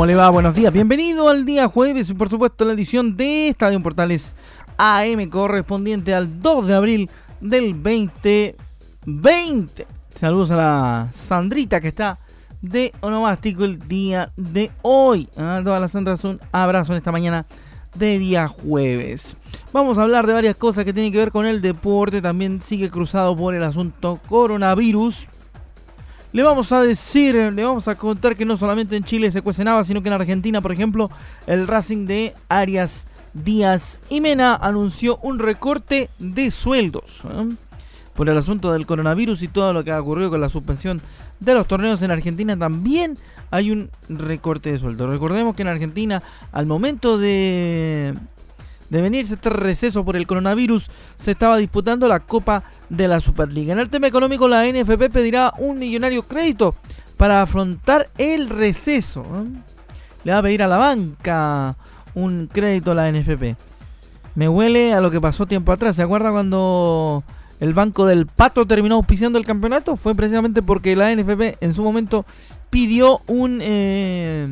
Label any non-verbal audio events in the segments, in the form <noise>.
¿Cómo le va? Buenos días. Bienvenido al día jueves y por supuesto la edición de Estadio Portales AM correspondiente al 2 de abril del 2020. Saludos a la Sandrita que está de onomástico el día de hoy. A todas las Sandras un abrazo en esta mañana de día jueves. Vamos a hablar de varias cosas que tienen que ver con el deporte. También sigue cruzado por el asunto coronavirus. Le vamos a decir, le vamos a contar que no solamente en Chile se cuecenaba, sino que en Argentina, por ejemplo, el Racing de Arias Díaz y Mena anunció un recorte de sueldos. ¿eh? Por el asunto del coronavirus y todo lo que ha ocurrido con la suspensión de los torneos en Argentina, también hay un recorte de sueldos. Recordemos que en Argentina, al momento de de venirse este receso por el coronavirus, se estaba disputando la Copa de la Superliga. En el tema económico, la NFP pedirá un millonario crédito para afrontar el receso. ¿eh? Le va a pedir a la banca un crédito a la NFP. Me huele a lo que pasó tiempo atrás. ¿Se acuerda cuando el Banco del Pato terminó auspiciando el campeonato? Fue precisamente porque la NFP en su momento pidió un eh,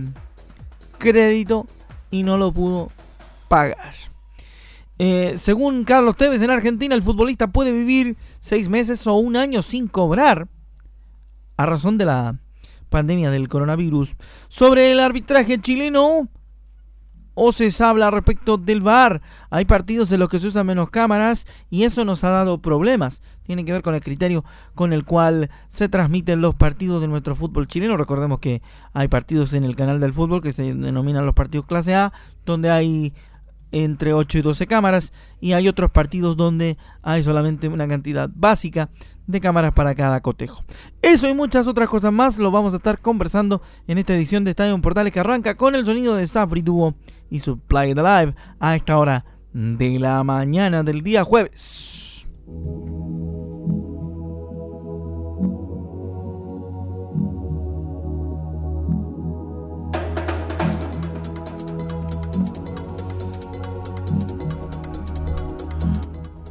crédito y no lo pudo pagar. Eh, según Carlos Tevez, en Argentina el futbolista puede vivir seis meses o un año sin cobrar a razón de la pandemia del coronavirus. Sobre el arbitraje chileno, o se habla respecto del VAR. Hay partidos en los que se usan menos cámaras y eso nos ha dado problemas. Tiene que ver con el criterio con el cual se transmiten los partidos de nuestro fútbol chileno. Recordemos que hay partidos en el canal del fútbol que se denominan los partidos clase A, donde hay entre 8 y 12 cámaras y hay otros partidos donde hay solamente una cantidad básica de cámaras para cada cotejo. Eso y muchas otras cosas más lo vamos a estar conversando en esta edición de Estadio Portales que arranca con el sonido de Safri Duo y su Play Live a esta hora de la mañana del día jueves.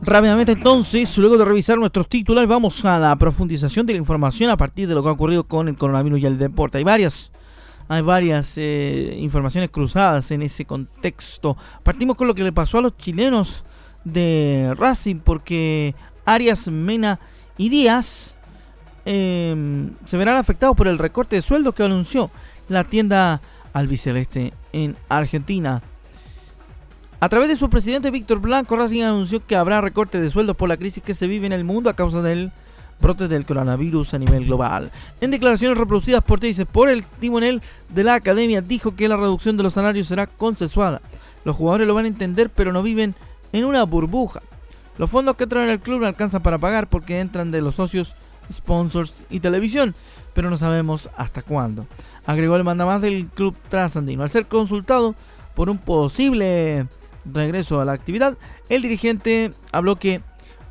Rápidamente entonces, luego de revisar nuestros titulares, vamos a la profundización de la información a partir de lo que ha ocurrido con el coronavirus y el deporte. Hay varias, hay varias eh, informaciones cruzadas en ese contexto. Partimos con lo que le pasó a los chilenos de Racing, porque Arias, Mena y Díaz em, se verán afectados por el recorte de sueldos que anunció la tienda albiceleste en Argentina. A través de su presidente Víctor Blanco, Racing anunció que habrá recorte de sueldos por la crisis que se vive en el mundo a causa del brote del coronavirus a nivel global. En declaraciones reproducidas por Teis por el timonel de la academia, dijo que la reducción de los salarios será consensuada. Los jugadores lo van a entender, pero no viven en una burbuja. Los fondos que traen el club no alcanzan para pagar porque entran de los socios, sponsors y televisión, pero no sabemos hasta cuándo. Agregó el mandamás del club trasandino. Al ser consultado por un posible regreso a la actividad, el dirigente habló que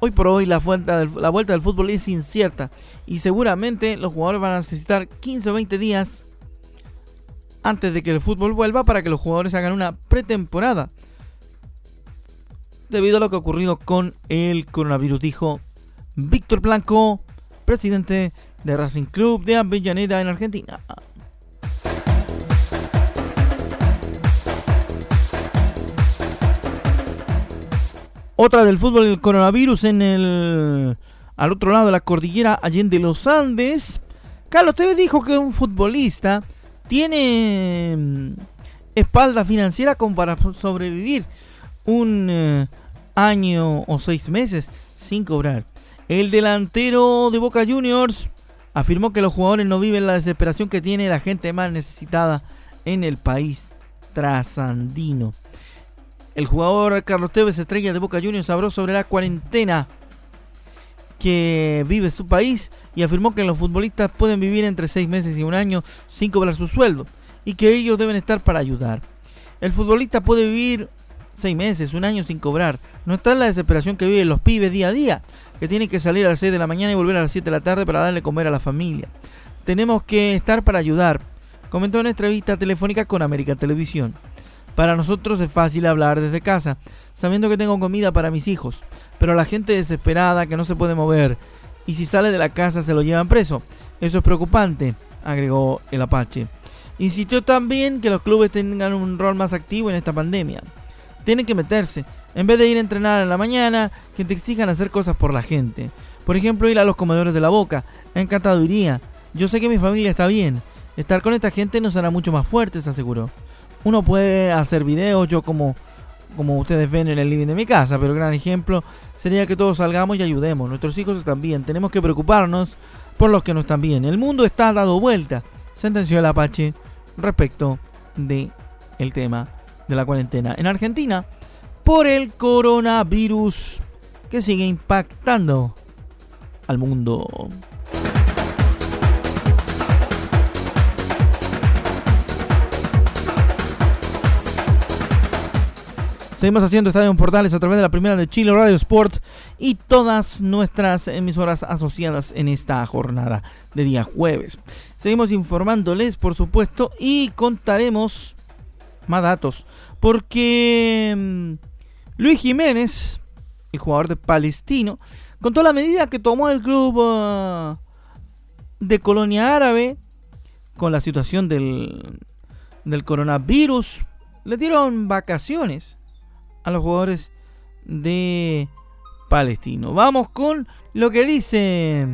hoy por hoy la, vuelta del, la vuelta del fútbol es incierta y seguramente los jugadores van a necesitar 15 o 20 días antes de que el fútbol vuelva para que los jugadores hagan una pretemporada. Debido a lo que ha ocurrido con el coronavirus, dijo Víctor Blanco, presidente de Racing Club de Avellaneda en Argentina. Otra del fútbol, el coronavirus en el. Al otro lado de la cordillera, Allende los Andes. Carlos Tevez dijo que un futbolista tiene mm, espalda financiera como para sobrevivir un eh, año o seis meses sin cobrar. El delantero de Boca Juniors afirmó que los jugadores no viven la desesperación que tiene la gente más necesitada en el país trasandino. El jugador Carlos Tevez, estrella de Boca Juniors, habló sobre la cuarentena que vive su país y afirmó que los futbolistas pueden vivir entre seis meses y un año sin cobrar su sueldo y que ellos deben estar para ayudar. El futbolista puede vivir seis meses, un año sin cobrar. No está en la desesperación que viven los pibes día a día, que tienen que salir a las 6 de la mañana y volver a las 7 de la tarde para darle comer a la familia. Tenemos que estar para ayudar, comentó en entrevista telefónica con América Televisión. Para nosotros es fácil hablar desde casa, sabiendo que tengo comida para mis hijos, pero la gente desesperada que no se puede mover y si sale de la casa se lo llevan preso. Eso es preocupante, agregó el Apache. Insistió también que los clubes tengan un rol más activo en esta pandemia. Tienen que meterse, en vez de ir a entrenar en la mañana, que te exijan hacer cosas por la gente. Por ejemplo, ir a los comedores de la boca. Encantado iría. Yo sé que mi familia está bien. Estar con esta gente nos hará mucho más fuertes, aseguró. Uno puede hacer videos, yo como, como ustedes ven en el living de mi casa, pero gran ejemplo sería que todos salgamos y ayudemos. Nuestros hijos están bien, tenemos que preocuparnos por los que no están bien. El mundo está dado vuelta, sentenció el Apache respecto de tema de la cuarentena en Argentina por el coronavirus que sigue impactando al mundo. Seguimos haciendo Estadio en Portales a través de la primera de Chile Radio Sport y todas nuestras emisoras asociadas en esta jornada de día jueves. Seguimos informándoles, por supuesto, y contaremos más datos. Porque mm, Luis Jiménez, el jugador de Palestino, contó la medida que tomó el club ah, de Colonia Árabe con la situación del, del coronavirus. Le dieron vacaciones a los jugadores de Palestino. Vamos con lo que dice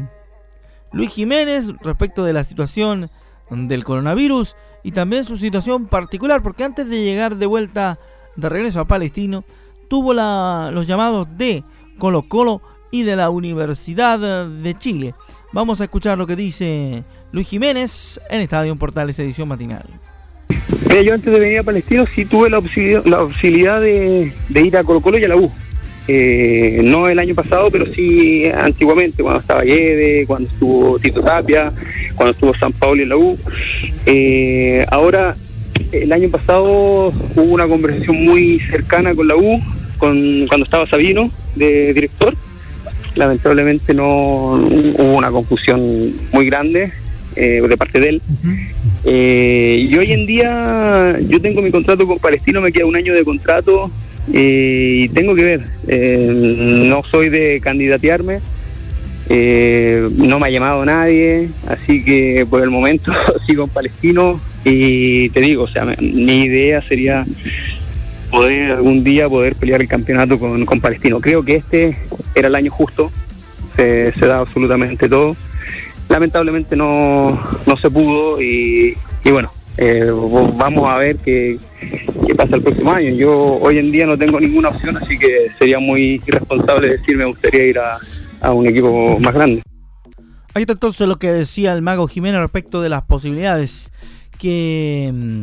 Luis Jiménez respecto de la situación del coronavirus y también su situación particular, porque antes de llegar de vuelta de regreso a Palestino, tuvo los llamados de Colo Colo y de la Universidad de Chile. Vamos a escuchar lo que dice Luis Jiménez en Estadio Portales edición matinal yo antes de venir a Palestino sí tuve la, posibilidad de, ir a Colo Colo y a la U. Eh, no el año pasado, pero sí antiguamente, cuando estaba Yede, cuando estuvo Tito Tapia, cuando estuvo San Paulo en la U. Eh, ahora, el año pasado hubo una conversación muy cercana con la U, con, cuando estaba Sabino de director. Lamentablemente no hubo una confusión muy grande eh, de parte de él. Eh, y hoy en día yo tengo mi contrato con Palestino, me queda un año de contrato eh, y tengo que ver. Eh, no soy de candidatearme, no me ha llamado nadie, así que por el momento <laughs> sigo en Palestino y te digo, o sea, mi idea sería poder algún día poder pelear el campeonato con, Palestino. Creo que este era el año justo, se, se da absolutamente todo lamentablemente no, no se pudo y, bueno, eh, vamos a ver qué, qué, pasa el próximo año. Yo hoy en día no tengo ninguna opción, así que sería muy irresponsable decir me gustaría ir a, a un equipo más grande. Ahí está entonces lo que decía el mago Jiménez respecto de las posibilidades que mm,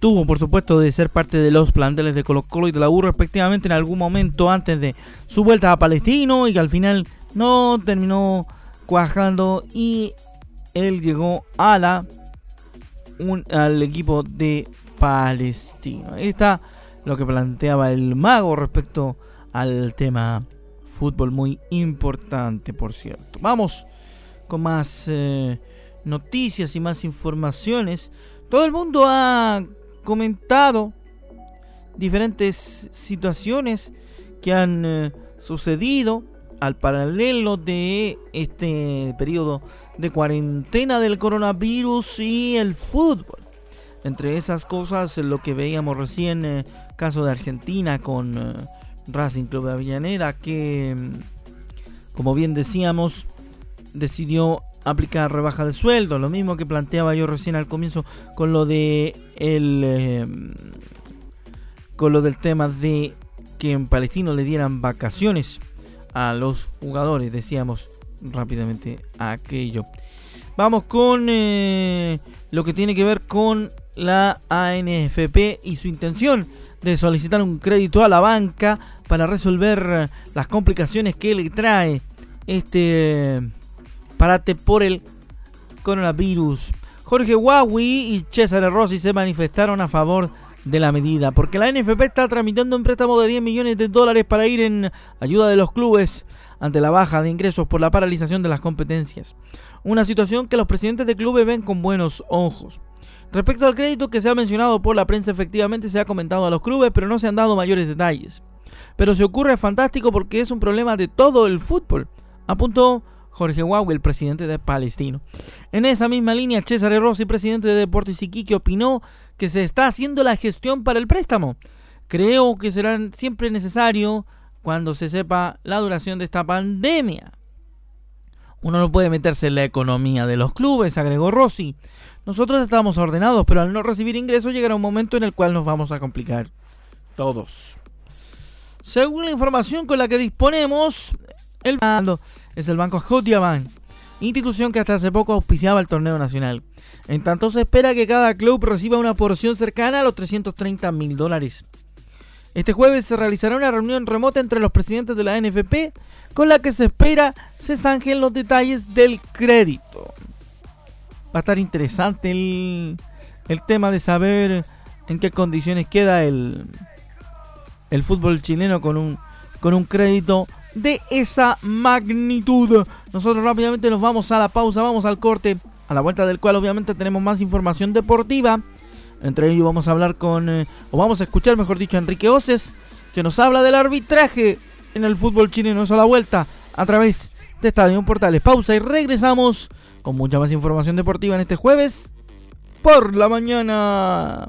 tuvo, por supuesto, de ser parte de los planteles de Colo Colo y de la U respectivamente en algún momento antes de su vuelta a Palestino y que al final no terminó cuajando y él llegó a la un, al equipo de Palestino. Ahí está lo que planteaba el mago respecto al tema fútbol muy importante, por cierto. Vamos con más eh, noticias y más informaciones. Todo el mundo ha comentado diferentes situaciones que han eh, sucedido al paralelo de este periodo de cuarentena del coronavirus y el fútbol. Entre esas cosas, lo que veíamos recién, eh, caso de Argentina con eh, Racing Club de Avellaneda, que, mm, como bien decíamos, decidió aplicar rebaja de sueldo, lo mismo que planteaba yo recién al comienzo con lo de el eh, con lo del tema de que en Palestino le dieran vacaciones a los jugadores, decíamos rápidamente aquello. Vamos con eh, lo que tiene que ver con la ANFP y su intención de solicitar un crédito a la banca para resolver las complicaciones que le trae este parate por el coronavirus. Jorge Huawei y César Rossi se manifestaron a favor de la medida, porque la NFP está tramitando un préstamo de 10 millones de dólares para ir en ayuda de los clubes ante la baja de ingresos por la paralización de las competencias. Una situación que los presidentes de clubes ven con buenos ojos. Respecto al crédito que se ha mencionado por la prensa, efectivamente se ha comentado a los clubes, pero no se han dado mayores detalles. Pero se ocurre fantástico porque es un problema de todo el fútbol, apuntó Jorge Huawei, el presidente de Palestino. En esa misma línea, César Rossi, presidente de Deportes Iquique, opinó que se está haciendo la gestión para el préstamo. Creo que será siempre necesario cuando se sepa la duración de esta pandemia. Uno no puede meterse en la economía de los clubes, agregó Rossi. Nosotros estamos ordenados, pero al no recibir ingresos llegará un momento en el cual nos vamos a complicar. Todos. Según la información con la que disponemos, el es el Banco Scotiabank, institución que hasta hace poco auspiciaba el torneo nacional. En tanto se espera que cada club reciba una porción cercana a los 330 mil dólares. Este jueves se realizará una reunión remota entre los presidentes de la NFP con la que se espera se zanjen los detalles del crédito. Va a estar interesante el, el tema de saber en qué condiciones queda el, el fútbol chileno con un, con un crédito de esa magnitud. Nosotros rápidamente nos vamos a la pausa, vamos al corte, a la vuelta del cual obviamente tenemos más información deportiva. Entre ellos vamos a hablar con, eh, o vamos a escuchar, mejor dicho, a Enrique Oces, que nos habla del arbitraje en el fútbol chileno. Eso a la vuelta a través de Estadio Portales. Pausa y regresamos con mucha más información deportiva en este jueves por la mañana.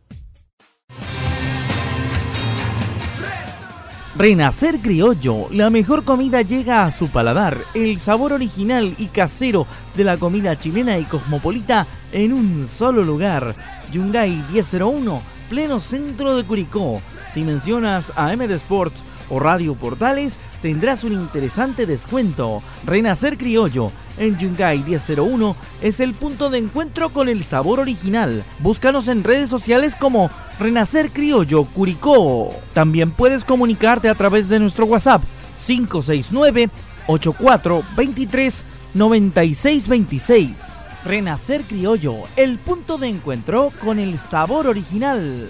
Renacer Criollo, la mejor comida llega a su paladar, el sabor original y casero de la comida chilena y cosmopolita en un solo lugar. Yungay 1001, pleno centro de Curicó. Si mencionas a MD Sports o Radio Portales, tendrás un interesante descuento. Renacer Criollo en Yungay 1001 es el punto de encuentro con el sabor original. Búscanos en redes sociales como Renacer Criollo Curicó. También puedes comunicarte a través de nuestro WhatsApp 569 8423 9626. Renacer Criollo, el punto de encuentro con el sabor original.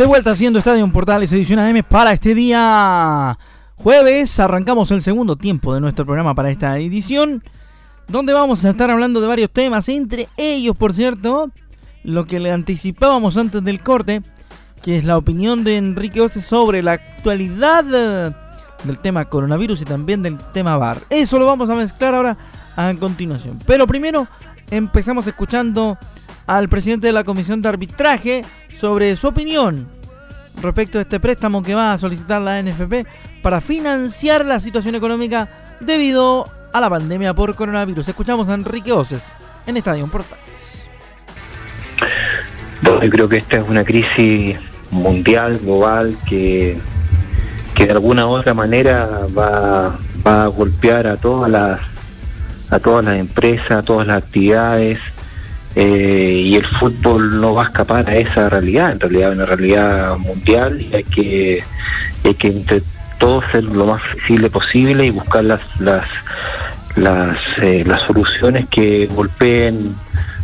De vuelta haciendo Estadio Portales edición AM para este día jueves. Arrancamos el segundo tiempo de nuestro programa para esta edición, donde vamos a estar hablando de varios temas, entre ellos, por cierto, lo que le anticipábamos antes del corte, que es la opinión de Enrique Ose sobre la actualidad del tema coronavirus y también del tema bar. Eso lo vamos a mezclar ahora a continuación. Pero primero empezamos escuchando al presidente de la Comisión de Arbitraje, sobre su opinión respecto a este préstamo que va a solicitar la NFP para financiar la situación económica debido a la pandemia por coronavirus. Escuchamos a Enrique Oces en Estadio Portales. yo creo que esta es una crisis mundial, global, que, que de alguna u otra manera va, va a golpear a todas las a todas las empresas, a todas las actividades, eh, y el fútbol no va a escapar a esa realidad, en realidad es una realidad mundial y hay que, hay que entre todos ser lo más flexible posible y buscar las las las, eh, las soluciones que golpeen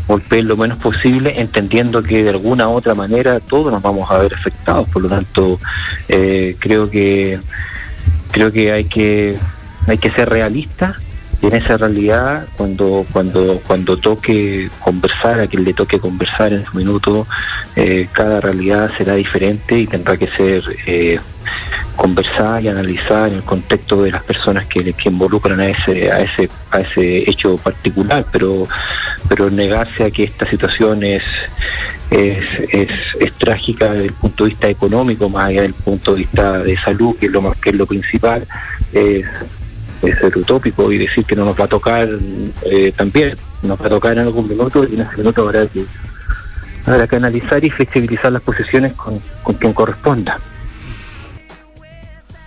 golpeen lo menos posible, entendiendo que de alguna u otra manera todos nos vamos a ver afectados, por lo tanto eh, creo que creo que hay que hay que ser realistas y en esa realidad, cuando, cuando, cuando toque conversar, a quien le toque conversar en su minuto, eh, cada realidad será diferente y tendrá que ser eh, conversada y analizada en el contexto de las personas que, que involucran a ese, a ese, a ese hecho particular, pero, pero negarse a que esta situación es, es, es, trágica desde el punto de vista económico, más allá del punto de vista de salud, que es lo más que es lo principal, es ser utópico y decir que no nos va a tocar eh, también, nos va a tocar en algún minuto y en ese minuto habrá que, habrá que analizar y flexibilizar las posiciones con, con quien corresponda.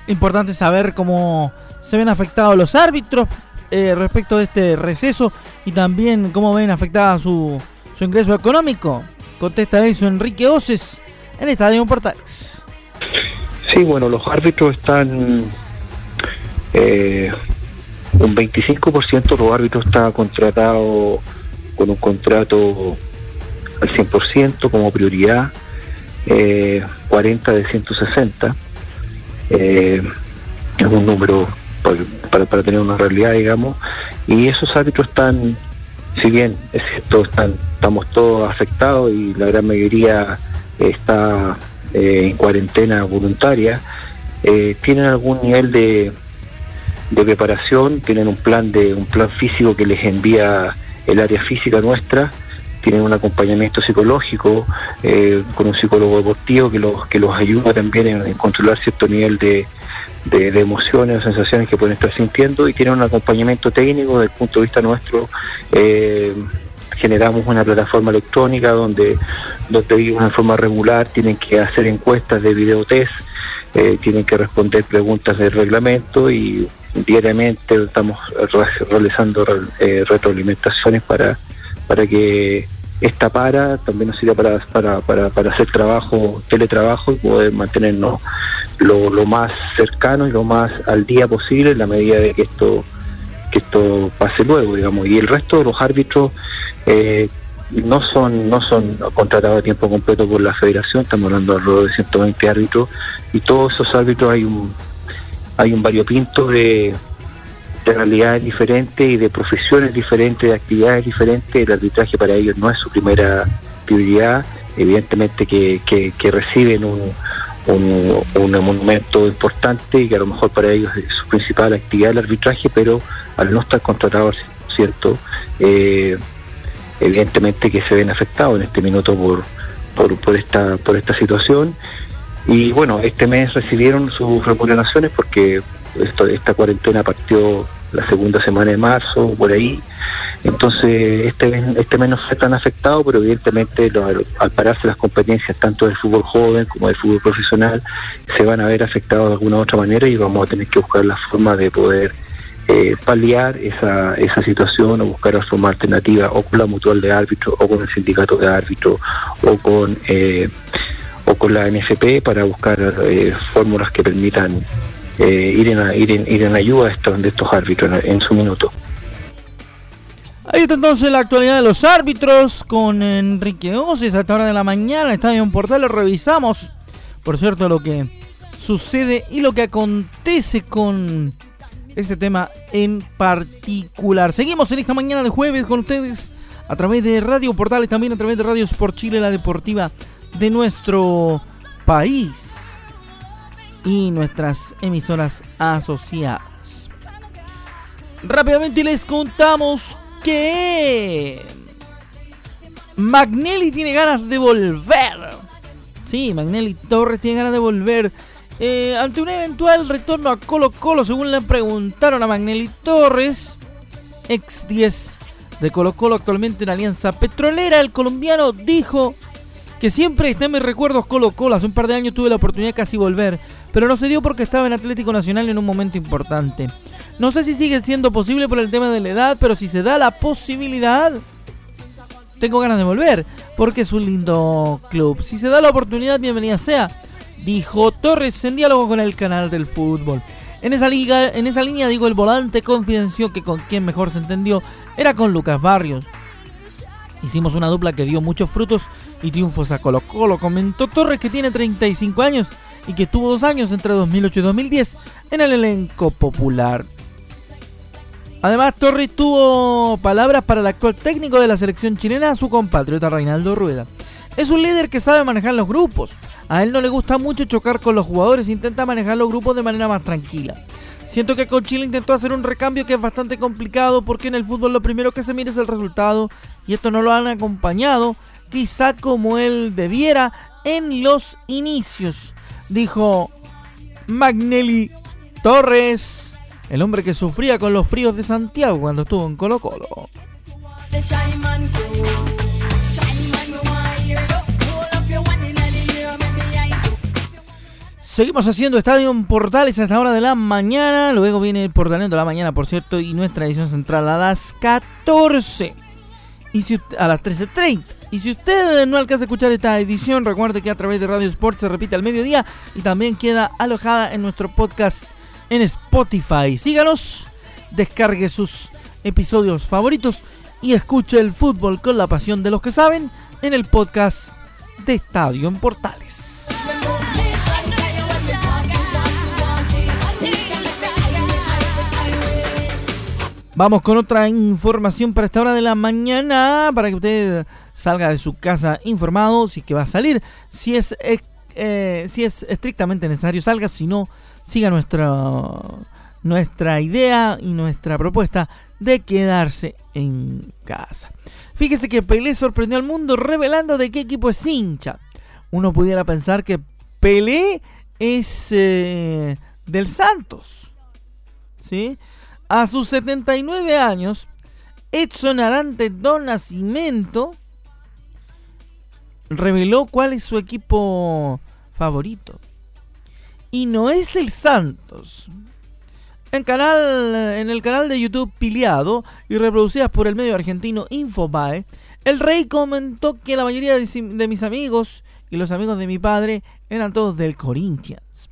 Importante saber cómo se ven afectados los árbitros eh, respecto de este receso y también cómo ven afectada su, su ingreso económico. Contesta eso Enrique Oces en Estadio Portales. Sí, bueno, los árbitros están eh, un 25% de los árbitros está contratado con un contrato al 100% como prioridad, eh, 40 de 160. Eh, es un número para, para, tener una realidad, digamos, y esos árbitros están, si bien es cierto, están, estamos todos afectados y la gran mayoría está eh, en cuarentena voluntaria, eh, tienen algún nivel de, de preparación, tienen un plan de un plan físico que les envía el área física nuestra, tienen un acompañamiento psicológico eh, con un psicólogo deportivo que los que los ayuda también en, controlar cierto nivel de, de, emociones o sensaciones que pueden estar sintiendo y tienen un acompañamiento técnico desde el punto de vista nuestro. Eh, generamos una plataforma electrónica donde, donde de una forma regular tienen que hacer encuestas de videotest, eh, tienen que responder preguntas del reglamento y diariamente estamos realizando eh, retroalimentaciones para, para que esta para también nos sirva para, para, para, para hacer trabajo, teletrabajo y poder mantenernos lo, lo más cercano y lo más al día posible en la medida de que esto que esto pase luego, digamos. Y el resto de los árbitros eh, no son no son contratados a tiempo completo por la federación, estamos hablando de alrededor de 120 árbitros, y todos esos árbitros hay un hay un variopinto de, de realidades diferentes y de profesiones diferentes, de actividades diferentes. El arbitraje para ellos no es su primera prioridad, evidentemente que, que, reciben un, un, monumento importante y que a lo mejor para ellos es su principal actividad el arbitraje, pero al no estar contratados, ¿cierto? Eh, evidentemente que se ven afectados en este minuto por, por, esta, por esta situación. Y bueno, este mes recibieron sus remuneraciones porque esto, esta cuarentena partió la segunda semana de marzo, por ahí. Entonces, este, este mes no fue tan afectado, pero evidentemente al, pararse las competencias tanto del fútbol joven como del fútbol profesional, se van a ver afectados de alguna u otra manera y vamos a tener que buscar la forma de poder eh, paliar esa, esa situación o buscar una forma alternativa o con la mutual de árbitro o con el sindicato de árbitro o con eh, o con la NFP para buscar eh, fórmulas que permitan ir, en, ir, en, ir en ayuda de estos, árbitros en, su minuto. Ahí está entonces la actualidad de los árbitros con Enrique Oces a esta hora de la mañana. Estadio en Portal, revisamos, por cierto, lo que sucede y lo que acontece con este tema en particular. Seguimos en esta mañana de jueves con ustedes a través de Radio Portales, también a través de Radio Sport Chile, la deportiva de nuestro país y nuestras emisoras asociadas. Rápidamente les contamos que Magnelli tiene ganas de volver. Sí, Magnelli Torres tiene ganas de volver eh, ante un eventual retorno a Colo Colo, según le preguntaron a Magnelli Torres, ex 10 de Colo Colo, actualmente en Alianza Petrolera, el colombiano dijo que siempre está en mis recuerdos Colo Colo. Hace un par de años tuve la oportunidad de casi volver, pero no se dio porque estaba en Atlético Nacional en un momento importante. No sé si sigue siendo posible por el tema de la edad, pero si se da la posibilidad, tengo ganas de volver, porque es un lindo club. Si se da la oportunidad, bienvenida sea dijo Torres en diálogo con el canal del fútbol. En esa, liga, en esa línea, digo, el volante confidenció que con quien mejor se entendió era con Lucas Barrios. Hicimos una dupla que dio muchos frutos y triunfos a Colo Colo. Comentó Torres que tiene 35 años y que tuvo dos años entre 2008 y 2010 en el elenco popular. Además, Torres tuvo palabras para el actual técnico de la selección chilena, su compatriota Reinaldo Rueda. Es un líder que sabe manejar los grupos. A él no le gusta mucho chocar con los jugadores, intenta manejar los grupos de manera más tranquila. Siento que con Chile intentó hacer un recambio que es bastante complicado porque en el fútbol lo primero que se mira es el resultado y esto no lo han acompañado quizá como él debiera en los inicios, dijo Magnelli Torres, el hombre que sufría con los fríos de Santiago cuando estuvo en Colo Colo. Seguimos haciendo Estadio Portales a esta hora de la mañana. Luego viene el de la mañana, por cierto, y nuestra edición central a las 14. Y a las 13.30. Y si usted no alcanza a escuchar esta edición, recuerde que a través de Radio Sport se repite al mediodía y también queda alojada en nuestro podcast en Spotify. Síganos, descargue sus episodios favoritos y escuche el fútbol con la pasión de los que saben en el podcast de Estadio en Portales. Vamos con otra información para esta hora de la mañana, para que usted salga de su casa informado, si es que va a salir, si es, eh, si es estrictamente necesario, salga, si no, siga nuestra, nuestra idea y nuestra propuesta de quedarse en casa. Fíjese que Pelé sorprendió al mundo revelando de qué equipo es hincha. Uno pudiera pensar que Pelé es eh, del Santos, ¿sí? A sus 79 años, Edson Arante Don Nacimiento reveló cuál es su equipo favorito. Y no es el Santos. En, canal, en el canal de YouTube Piliado y reproducidas por el medio argentino Infobae, el rey comentó que la mayoría de mis amigos y los amigos de mi padre eran todos del Corinthians.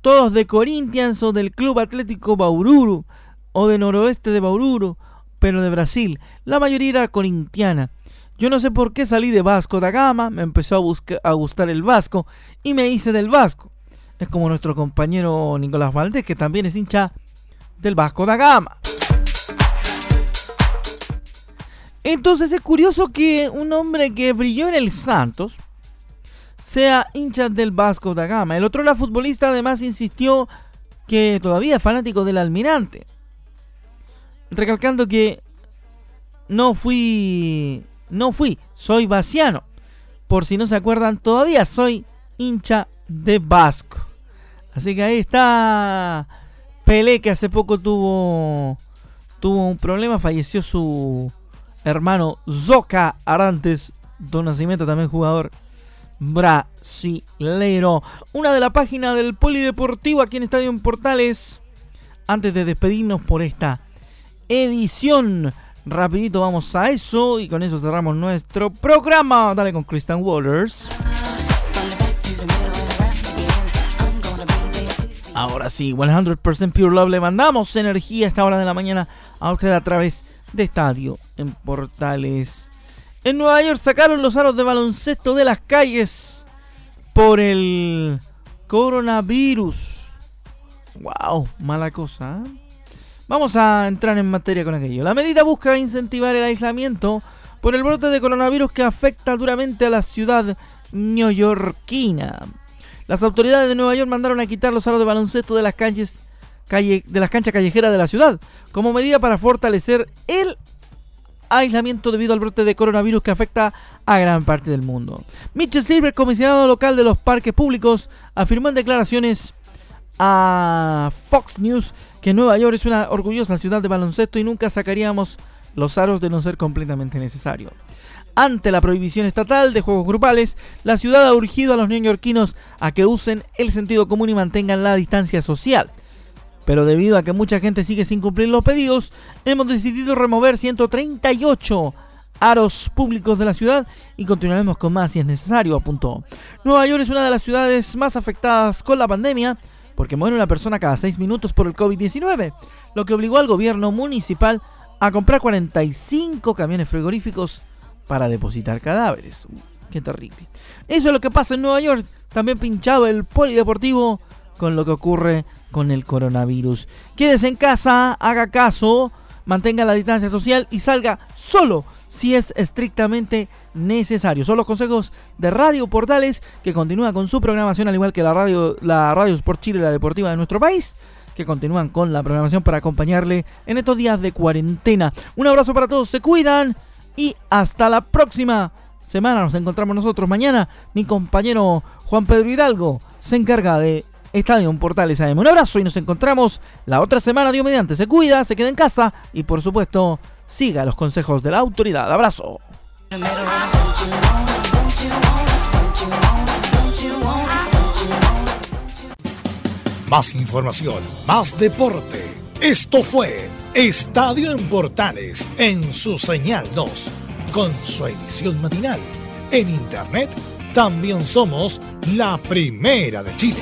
Todos de Corinthians o del Club Atlético Baururu, o de noroeste de Baururo, pero de Brasil. La mayoría era corintiana. Yo no sé por qué salí de Vasco da Gama, me empezó a, a gustar el Vasco y me hice del Vasco. Es como nuestro compañero Nicolás Valdés, que también es hincha del Vasco da Gama. Entonces es curioso que un hombre que brilló en el Santos sea hincha del Vasco da Gama. El otro la futbolista además insistió que todavía es fanático del almirante. Recalcando que no fui, no fui, soy vaciano. Por si no se acuerdan, todavía soy hincha de Vasco. Así que ahí está Pelé que hace poco tuvo tuvo un problema, falleció su hermano Zoca Arantes, Don Nacimiento también jugador brasilero. Una de la página del Polideportivo aquí en Estadio en Portales. Antes de despedirnos por esta edición, rapidito vamos a eso y con eso cerramos nuestro programa. Dale con Christian Waters. Ahora sí, 100% Pure Love. Le mandamos energía a esta hora de la mañana a usted a través de Estadio en Portales. En Nueva York sacaron los aros de baloncesto de las calles por el coronavirus. Wow, mala cosa. ¿eh? Vamos a entrar en materia con aquello. La medida busca incentivar el aislamiento por el brote de coronavirus que afecta duramente a la ciudad neoyorquina. Las autoridades de Nueva York mandaron a quitar los aros de baloncesto de las calles calle, de las canchas callejeras de la ciudad como medida para fortalecer el aislamiento debido al brote de coronavirus que afecta a gran parte del mundo. Mitchell Silver, comisionado local de los parques públicos, afirmó en declaraciones a Fox News que Nueva York es una orgullosa ciudad de baloncesto y nunca sacaríamos los aros de no ser completamente necesario. Ante la prohibición estatal de juegos grupales, la ciudad ha urgido a los neoyorquinos a que usen el sentido común y mantengan la distancia social. Pero debido a que mucha gente sigue sin cumplir los pedidos, hemos decidido remover 138 aros públicos de la ciudad y continuaremos con más si es necesario, apuntó. Nueva York es una de las ciudades más afectadas con la pandemia porque muere una persona cada 6 minutos por el COVID-19, lo que obligó al gobierno municipal a comprar 45 camiones frigoríficos para depositar cadáveres. Uh, qué terrible. Eso es lo que pasa en Nueva York. También pinchado el polideportivo con lo que ocurre con el coronavirus. Quédese en casa, haga caso, mantenga la distancia social y salga solo si es estrictamente necesario. Son los consejos de Radio Portales que continúa con su programación al igual que la radio la Radio Sport Chile la deportiva de nuestro país que continúan con la programación para acompañarle en estos días de cuarentena. Un abrazo para todos, se cuidan y hasta la próxima semana. Nos encontramos nosotros mañana. Mi compañero Juan Pedro Hidalgo se encarga de Estadio Portales AM. Un abrazo y nos encontramos la otra semana, Dios mediante. Se cuida, se queda en casa y por supuesto siga los consejos de la autoridad. Abrazo. Más información, más deporte. Esto fue Estadio en Portales en su señal 2, con su edición matinal. En internet también somos la primera de Chile.